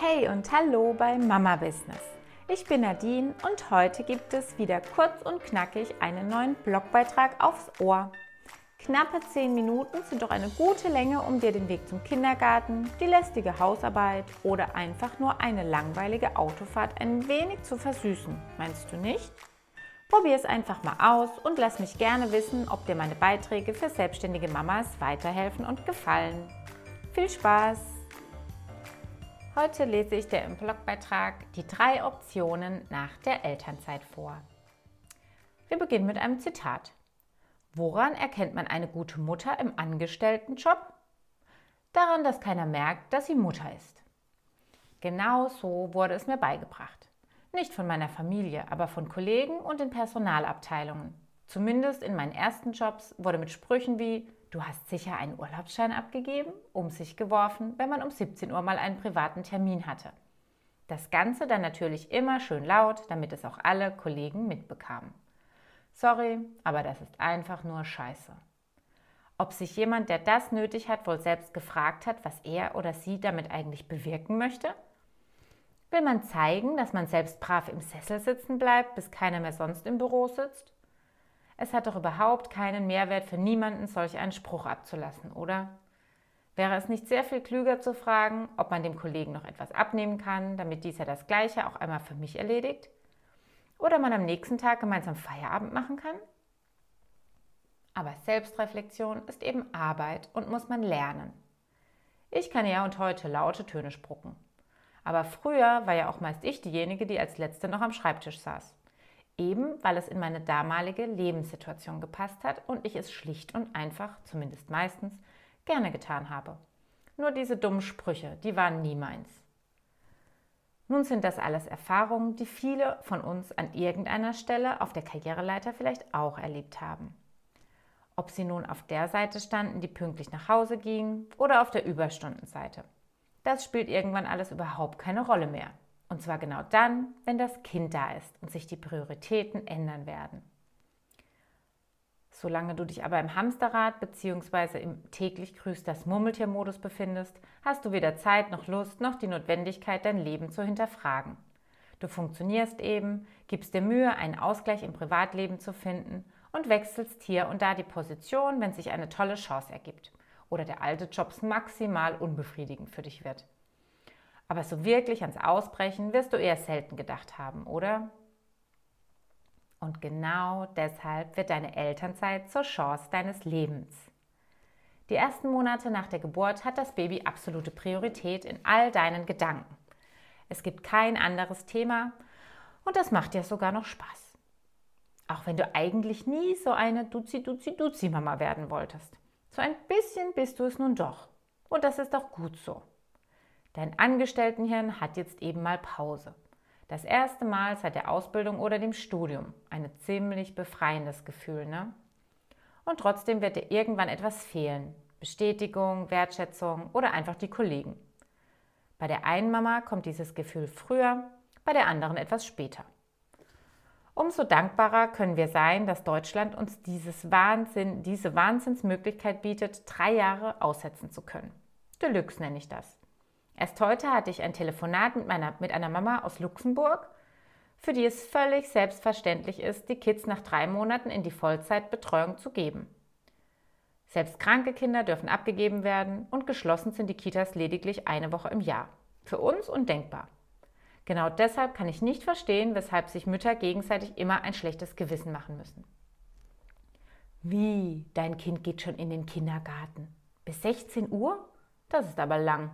Hey und hallo bei Mama Business. Ich bin Nadine und heute gibt es wieder kurz und knackig einen neuen Blogbeitrag aufs Ohr. Knappe 10 Minuten sind doch eine gute Länge, um dir den Weg zum Kindergarten, die lästige Hausarbeit oder einfach nur eine langweilige Autofahrt ein wenig zu versüßen. Meinst du nicht? Probier es einfach mal aus und lass mich gerne wissen, ob dir meine Beiträge für selbstständige Mamas weiterhelfen und gefallen. Viel Spaß! Heute lese ich dir im Blogbeitrag die drei Optionen nach der Elternzeit vor. Wir beginnen mit einem Zitat. Woran erkennt man eine gute Mutter im Angestelltenjob? Daran, dass keiner merkt, dass sie Mutter ist. Genau so wurde es mir beigebracht. Nicht von meiner Familie, aber von Kollegen und in Personalabteilungen. Zumindest in meinen ersten Jobs wurde mit Sprüchen wie Du hast sicher einen Urlaubsschein abgegeben, um sich geworfen, wenn man um 17 Uhr mal einen privaten Termin hatte. Das Ganze dann natürlich immer schön laut, damit es auch alle Kollegen mitbekamen. Sorry, aber das ist einfach nur Scheiße. Ob sich jemand, der das nötig hat, wohl selbst gefragt hat, was er oder sie damit eigentlich bewirken möchte? Will man zeigen, dass man selbst brav im Sessel sitzen bleibt, bis keiner mehr sonst im Büro sitzt? Es hat doch überhaupt keinen Mehrwert für niemanden, solch einen Spruch abzulassen, oder? Wäre es nicht sehr viel klüger zu fragen, ob man dem Kollegen noch etwas abnehmen kann, damit dieser das Gleiche auch einmal für mich erledigt? Oder man am nächsten Tag gemeinsam Feierabend machen kann? Aber Selbstreflexion ist eben Arbeit und muss man lernen. Ich kann ja und heute laute Töne spucken. Aber früher war ja auch meist ich diejenige, die als Letzte noch am Schreibtisch saß eben weil es in meine damalige Lebenssituation gepasst hat und ich es schlicht und einfach, zumindest meistens, gerne getan habe. Nur diese dummen Sprüche, die waren nie meins. Nun sind das alles Erfahrungen, die viele von uns an irgendeiner Stelle auf der Karriereleiter vielleicht auch erlebt haben. Ob sie nun auf der Seite standen, die pünktlich nach Hause ging, oder auf der Überstundenseite. Das spielt irgendwann alles überhaupt keine Rolle mehr. Und zwar genau dann, wenn das Kind da ist und sich die Prioritäten ändern werden. Solange du dich aber im Hamsterrad bzw. im täglich grüßt das Murmeltiermodus befindest, hast du weder Zeit noch Lust noch die Notwendigkeit, dein Leben zu hinterfragen. Du funktionierst eben, gibst dir Mühe, einen Ausgleich im Privatleben zu finden und wechselst hier und da die Position, wenn sich eine tolle Chance ergibt oder der alte Job maximal unbefriedigend für dich wird. Aber so wirklich ans Ausbrechen wirst du eher selten gedacht haben, oder? Und genau deshalb wird deine Elternzeit zur Chance deines Lebens. Die ersten Monate nach der Geburt hat das Baby absolute Priorität in all deinen Gedanken. Es gibt kein anderes Thema und das macht dir sogar noch Spaß. Auch wenn du eigentlich nie so eine Duzi-Duzi-Duzi-Mama werden wolltest. So ein bisschen bist du es nun doch. Und das ist auch gut so. Dein Angestelltenhirn hat jetzt eben mal Pause. Das erste Mal seit der Ausbildung oder dem Studium. Ein ziemlich befreiendes Gefühl, ne? Und trotzdem wird dir irgendwann etwas fehlen. Bestätigung, Wertschätzung oder einfach die Kollegen. Bei der einen Mama kommt dieses Gefühl früher, bei der anderen etwas später. Umso dankbarer können wir sein, dass Deutschland uns dieses Wahnsinn, diese Wahnsinnsmöglichkeit bietet, drei Jahre aussetzen zu können. Deluxe nenne ich das. Erst heute hatte ich ein Telefonat mit, meiner, mit einer Mama aus Luxemburg, für die es völlig selbstverständlich ist, die Kids nach drei Monaten in die Vollzeitbetreuung zu geben. Selbst kranke Kinder dürfen abgegeben werden und geschlossen sind die Kitas lediglich eine Woche im Jahr. Für uns undenkbar. Genau deshalb kann ich nicht verstehen, weshalb sich Mütter gegenseitig immer ein schlechtes Gewissen machen müssen. Wie, dein Kind geht schon in den Kindergarten? Bis 16 Uhr? Das ist aber lang.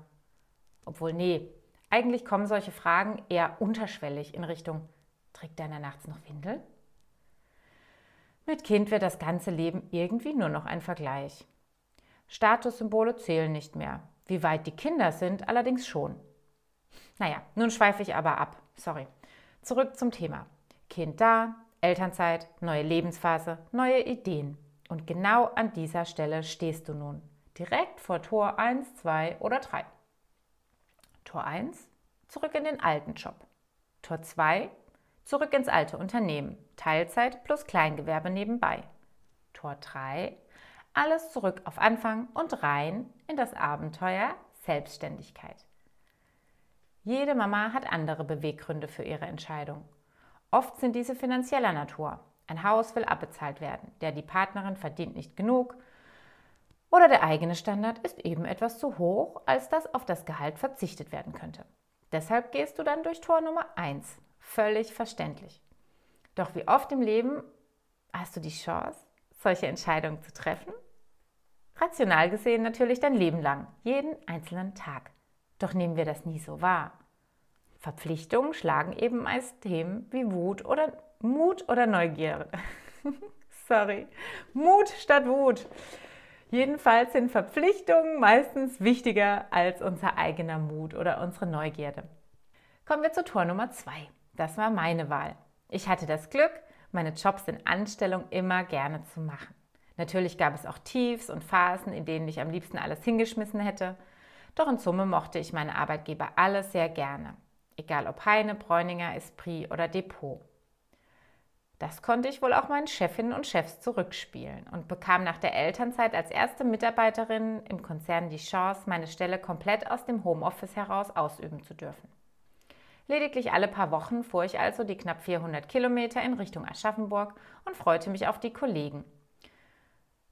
Obwohl, nee, eigentlich kommen solche Fragen eher unterschwellig in Richtung, trägt deiner nachts noch Windeln? Mit Kind wird das ganze Leben irgendwie nur noch ein Vergleich. Statussymbole zählen nicht mehr. Wie weit die Kinder sind, allerdings schon. Naja, nun schweife ich aber ab. Sorry. Zurück zum Thema. Kind da, Elternzeit, neue Lebensphase, neue Ideen. Und genau an dieser Stelle stehst du nun. Direkt vor Tor 1, 2 oder 3. Tor 1, zurück in den alten Job. Tor 2, zurück ins alte Unternehmen, Teilzeit plus Kleingewerbe nebenbei. Tor 3, alles zurück auf Anfang und rein in das Abenteuer Selbstständigkeit. Jede Mama hat andere Beweggründe für ihre Entscheidung. Oft sind diese finanzieller Natur. Ein Haus will abbezahlt werden, der die Partnerin verdient nicht genug oder der eigene Standard ist eben etwas zu hoch, als dass auf das Gehalt verzichtet werden könnte. Deshalb gehst du dann durch Tor Nummer 1. Völlig verständlich. Doch wie oft im Leben hast du die Chance, solche Entscheidungen zu treffen? Rational gesehen natürlich dein Leben lang, jeden einzelnen Tag. Doch nehmen wir das nie so wahr. Verpflichtungen schlagen eben meist Themen wie Wut oder Mut oder Neugierde. Sorry, Mut statt Wut. Jedenfalls sind Verpflichtungen meistens wichtiger als unser eigener Mut oder unsere Neugierde. Kommen wir zu Tor Nummer 2. Das war meine Wahl. Ich hatte das Glück, meine Jobs in Anstellung immer gerne zu machen. Natürlich gab es auch Tiefs und Phasen, in denen ich am liebsten alles hingeschmissen hätte. Doch in Summe mochte ich meine Arbeitgeber alle sehr gerne. Egal ob Heine, Bräuninger, Esprit oder Depot. Das konnte ich wohl auch meinen Chefinnen und Chefs zurückspielen und bekam nach der Elternzeit als erste Mitarbeiterin im Konzern die Chance, meine Stelle komplett aus dem Homeoffice heraus ausüben zu dürfen. Lediglich alle paar Wochen fuhr ich also die knapp 400 Kilometer in Richtung Aschaffenburg und freute mich auf die Kollegen.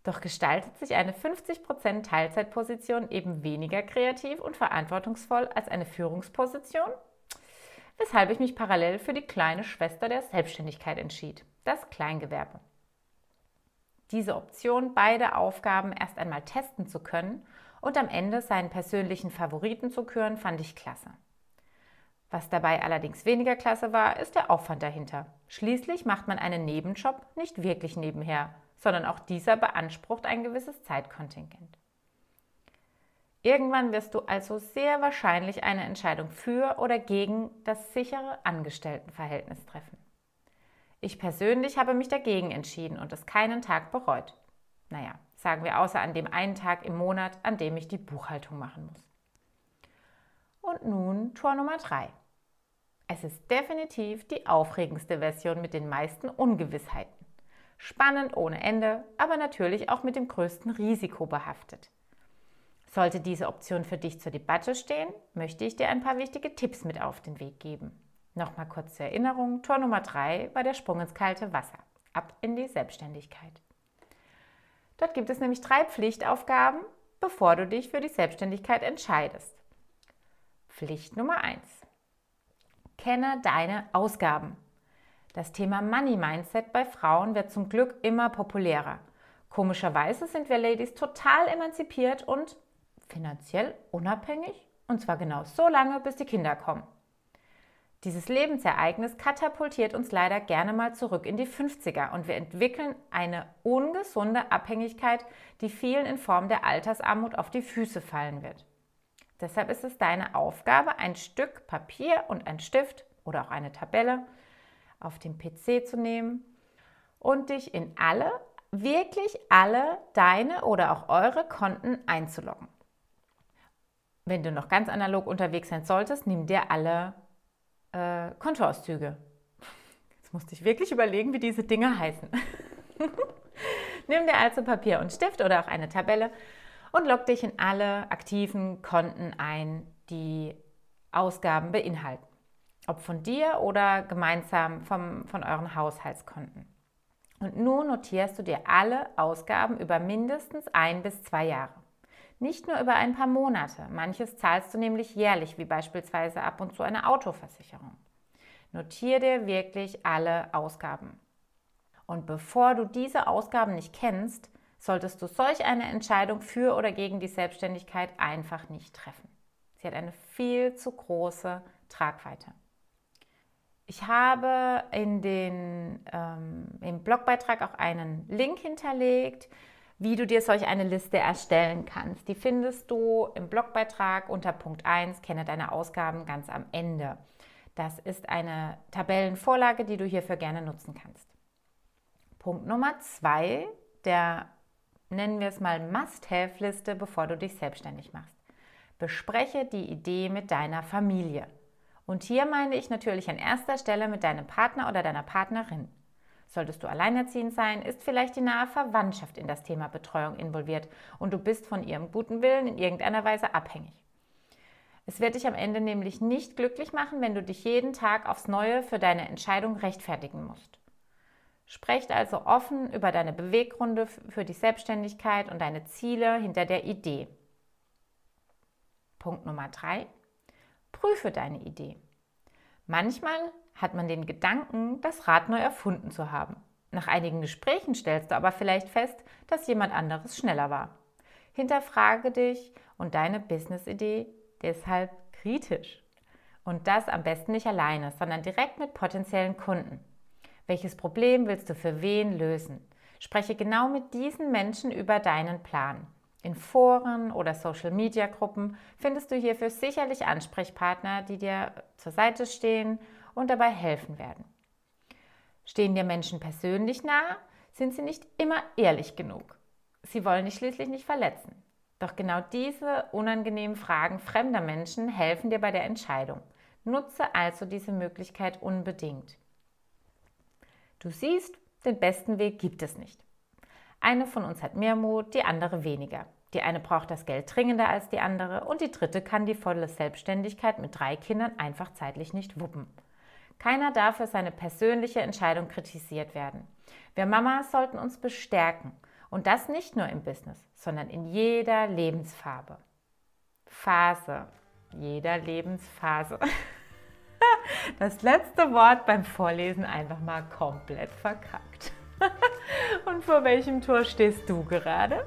Doch gestaltet sich eine 50% Teilzeitposition eben weniger kreativ und verantwortungsvoll als eine Führungsposition? Weshalb ich mich parallel für die kleine Schwester der Selbstständigkeit entschied, das Kleingewerbe. Diese Option, beide Aufgaben erst einmal testen zu können und am Ende seinen persönlichen Favoriten zu küren, fand ich klasse. Was dabei allerdings weniger klasse war, ist der Aufwand dahinter. Schließlich macht man einen Nebenjob nicht wirklich nebenher, sondern auch dieser beansprucht ein gewisses Zeitkontingent. Irgendwann wirst du also sehr wahrscheinlich eine Entscheidung für oder gegen das sichere Angestelltenverhältnis treffen. Ich persönlich habe mich dagegen entschieden und es keinen Tag bereut. Naja, sagen wir außer an dem einen Tag im Monat, an dem ich die Buchhaltung machen muss. Und nun Tor Nummer 3. Es ist definitiv die aufregendste Version mit den meisten Ungewissheiten. Spannend ohne Ende, aber natürlich auch mit dem größten Risiko behaftet. Sollte diese Option für dich zur Debatte stehen, möchte ich dir ein paar wichtige Tipps mit auf den Weg geben. Nochmal kurz zur Erinnerung, Tor Nummer 3 war der Sprung ins kalte Wasser, ab in die Selbstständigkeit. Dort gibt es nämlich drei Pflichtaufgaben, bevor du dich für die Selbstständigkeit entscheidest. Pflicht Nummer 1. Kenne deine Ausgaben. Das Thema Money Mindset bei Frauen wird zum Glück immer populärer. Komischerweise sind wir Ladies total emanzipiert und finanziell unabhängig und zwar genau so lange, bis die Kinder kommen. Dieses Lebensereignis katapultiert uns leider gerne mal zurück in die 50er und wir entwickeln eine ungesunde Abhängigkeit, die vielen in Form der Altersarmut auf die Füße fallen wird. Deshalb ist es deine Aufgabe, ein Stück Papier und ein Stift oder auch eine Tabelle auf dem PC zu nehmen und dich in alle, wirklich alle deine oder auch eure Konten einzuloggen. Wenn du noch ganz analog unterwegs sein solltest, nimm dir alle äh, Kontoauszüge. Jetzt musste ich wirklich überlegen, wie diese Dinge heißen. nimm dir also Papier und Stift oder auch eine Tabelle und log dich in alle aktiven Konten ein, die Ausgaben beinhalten. Ob von dir oder gemeinsam vom, von euren Haushaltskonten. Und nun notierst du dir alle Ausgaben über mindestens ein bis zwei Jahre. Nicht nur über ein paar Monate. Manches zahlst du nämlich jährlich, wie beispielsweise ab und zu eine Autoversicherung. Notiere dir wirklich alle Ausgaben. Und bevor du diese Ausgaben nicht kennst, solltest du solch eine Entscheidung für oder gegen die Selbstständigkeit einfach nicht treffen. Sie hat eine viel zu große Tragweite. Ich habe in den, ähm, im Blogbeitrag auch einen Link hinterlegt, wie du dir solch eine Liste erstellen kannst. Die findest du im Blogbeitrag unter Punkt 1, kenne deine Ausgaben ganz am Ende. Das ist eine Tabellenvorlage, die du hierfür gerne nutzen kannst. Punkt Nummer 2, der nennen wir es mal Must-Have-Liste, bevor du dich selbstständig machst. Bespreche die Idee mit deiner Familie. Und hier meine ich natürlich an erster Stelle mit deinem Partner oder deiner Partnerin. Solltest du alleinerziehend sein, ist vielleicht die nahe Verwandtschaft in das Thema Betreuung involviert und du bist von ihrem guten Willen in irgendeiner Weise abhängig. Es wird dich am Ende nämlich nicht glücklich machen, wenn du dich jeden Tag aufs Neue für deine Entscheidung rechtfertigen musst. Sprecht also offen über deine Beweggründe für die Selbstständigkeit und deine Ziele hinter der Idee. Punkt Nummer drei: Prüfe deine Idee. Manchmal hat man den Gedanken, das Rad neu erfunden zu haben. Nach einigen Gesprächen stellst du aber vielleicht fest, dass jemand anderes schneller war. Hinterfrage dich und deine Business-Idee deshalb kritisch. Und das am besten nicht alleine, sondern direkt mit potenziellen Kunden. Welches Problem willst du für wen lösen? Spreche genau mit diesen Menschen über deinen Plan. In Foren oder Social-Media-Gruppen findest du hierfür sicherlich Ansprechpartner, die dir zur Seite stehen und dabei helfen werden. Stehen dir Menschen persönlich nahe, sind sie nicht immer ehrlich genug. Sie wollen dich schließlich nicht verletzen. Doch genau diese unangenehmen Fragen fremder Menschen helfen dir bei der Entscheidung. Nutze also diese Möglichkeit unbedingt. Du siehst, den besten Weg gibt es nicht. Eine von uns hat mehr Mut, die andere weniger. Die eine braucht das Geld dringender als die andere und die dritte kann die volle Selbstständigkeit mit drei Kindern einfach zeitlich nicht wuppen. Keiner darf für seine persönliche Entscheidung kritisiert werden. Wir Mamas sollten uns bestärken und das nicht nur im Business, sondern in jeder Lebensfarbe. Phase, jeder Lebensphase. Das letzte Wort beim Vorlesen einfach mal komplett verkackt. Und vor welchem Tor stehst du gerade?